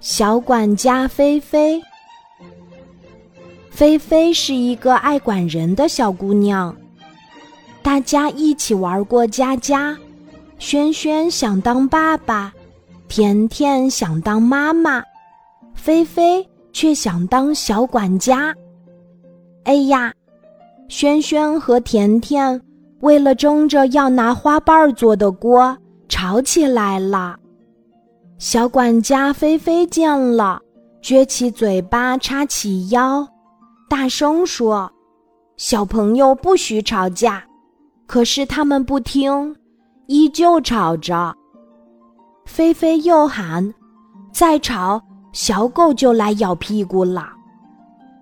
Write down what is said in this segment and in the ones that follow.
小管家菲菲。菲菲是一个爱管人的小姑娘，大家一起玩过家家。轩轩想当爸爸，甜甜想当妈妈，菲菲却想当小管家。哎呀，轩轩和甜甜为了争着要拿花瓣做的锅吵起来了。小管家菲菲见了，撅起嘴巴，叉起腰。大声说：“小朋友不许吵架。”可是他们不听，依旧吵着。菲菲又喊：“再吵，小狗就来咬屁股了。”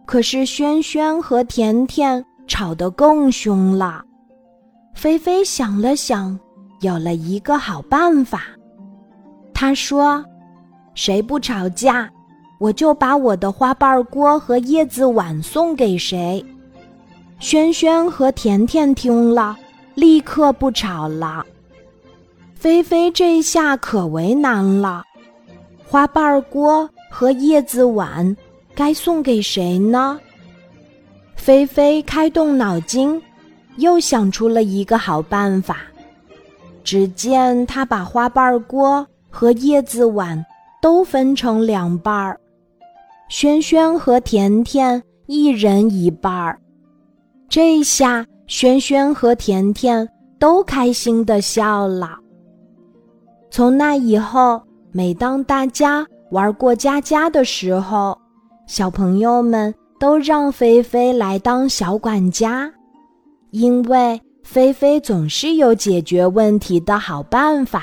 可是轩轩和甜甜吵得更凶了。菲菲想了想，有了一个好办法。他说：“谁不吵架？”我就把我的花瓣锅和叶子碗送给谁。轩轩和甜甜听了，立刻不吵了。菲菲这下可为难了，花瓣锅和叶子碗该送给谁呢？菲菲开动脑筋，又想出了一个好办法。只见他把花瓣锅和叶子碗都分成两半儿。轩轩和甜甜一人一半儿，这下轩轩和甜甜都开心的笑了。从那以后，每当大家玩过家家的时候，小朋友们都让菲菲来当小管家，因为菲菲总是有解决问题的好办法。